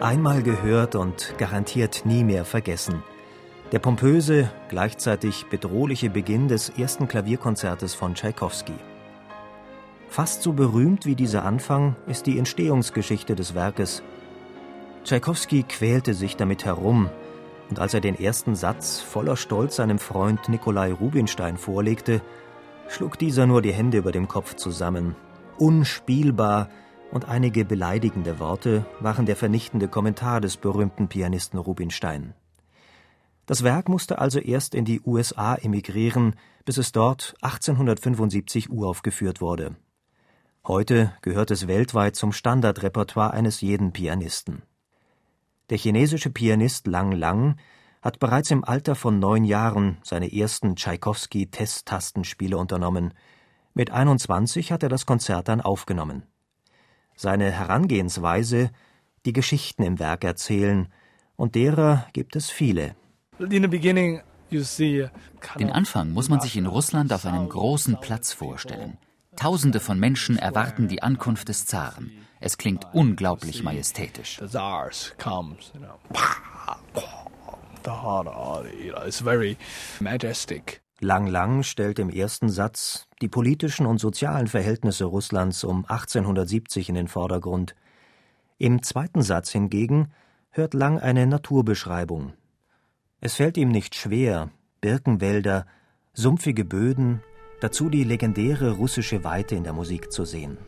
Einmal gehört und garantiert nie mehr vergessen. Der pompöse, gleichzeitig bedrohliche Beginn des ersten Klavierkonzertes von Tschaikowski. Fast so berühmt wie dieser Anfang ist die Entstehungsgeschichte des Werkes. Tschaikowski quälte sich damit herum, und als er den ersten Satz voller Stolz seinem Freund Nikolai Rubinstein vorlegte, schlug dieser nur die Hände über dem Kopf zusammen. Unspielbar, und einige beleidigende Worte waren der vernichtende Kommentar des berühmten Pianisten Rubinstein. Das Werk musste also erst in die USA emigrieren, bis es dort 1875 uraufgeführt wurde. Heute gehört es weltweit zum Standardrepertoire eines jeden Pianisten. Der chinesische Pianist Lang Lang hat bereits im Alter von neun Jahren seine ersten Tschaikowski-Testtastenspiele unternommen. Mit 21 hat er das Konzert dann aufgenommen seine Herangehensweise, die Geschichten im Werk erzählen, und derer gibt es viele. Den Anfang muss man sich in Russland auf einem großen Platz vorstellen. Tausende von Menschen erwarten die Ankunft des Zaren. Es klingt unglaublich majestätisch. Lang Lang stellt im ersten Satz die politischen und sozialen Verhältnisse Russlands um 1870 in den Vordergrund. Im zweiten Satz hingegen hört Lang eine Naturbeschreibung. Es fällt ihm nicht schwer, Birkenwälder, sumpfige Böden, dazu die legendäre russische Weite in der Musik zu sehen.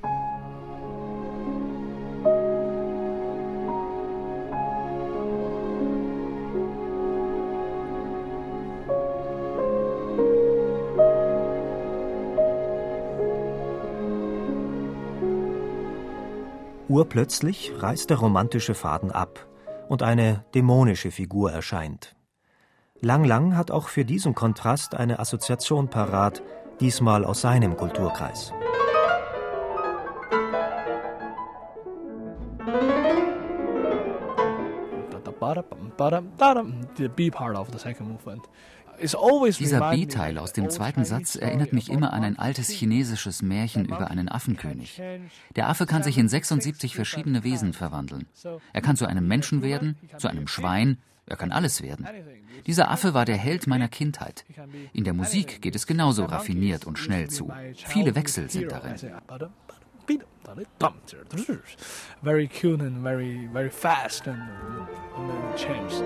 Urplötzlich reißt der romantische Faden ab und eine dämonische Figur erscheint. Lang Lang hat auch für diesen Kontrast eine Assoziation parat, diesmal aus seinem Kulturkreis. The B part of the second movement dieser B-Teil aus dem zweiten Satz erinnert mich immer an ein altes chinesisches Märchen über einen Affenkönig. Der Affe kann sich in 76 verschiedene Wesen verwandeln. Er kann zu einem Menschen werden, zu einem Schwein, er kann alles werden. Dieser Affe war der Held meiner Kindheit. In der Musik geht es genauso raffiniert und schnell zu. Viele Wechsel sind darin. Very cute and very, very fast and, and then changed.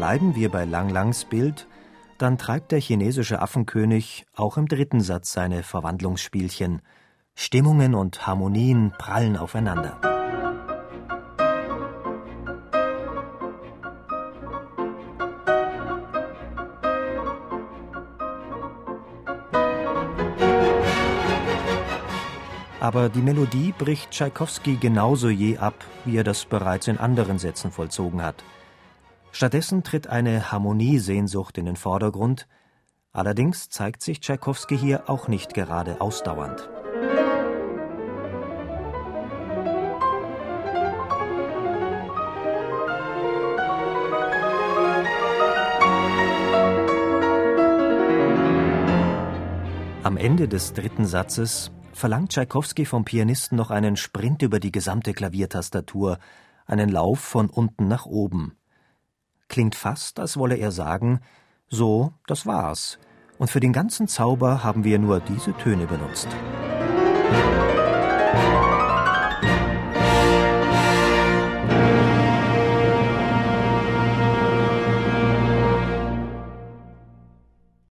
Bleiben wir bei Lang Langs Bild, dann treibt der chinesische Affenkönig auch im dritten Satz seine Verwandlungsspielchen. Stimmungen und Harmonien prallen aufeinander. Aber die Melodie bricht Tschaikowski genauso je ab, wie er das bereits in anderen Sätzen vollzogen hat. Stattdessen tritt eine Harmoniesehnsucht in den Vordergrund, allerdings zeigt sich Tschaikowski hier auch nicht gerade ausdauernd. Am Ende des dritten Satzes verlangt Tschaikowski vom Pianisten noch einen Sprint über die gesamte Klaviertastatur, einen Lauf von unten nach oben klingt fast, als wolle er sagen, so, das war's. Und für den ganzen Zauber haben wir nur diese Töne benutzt. Musik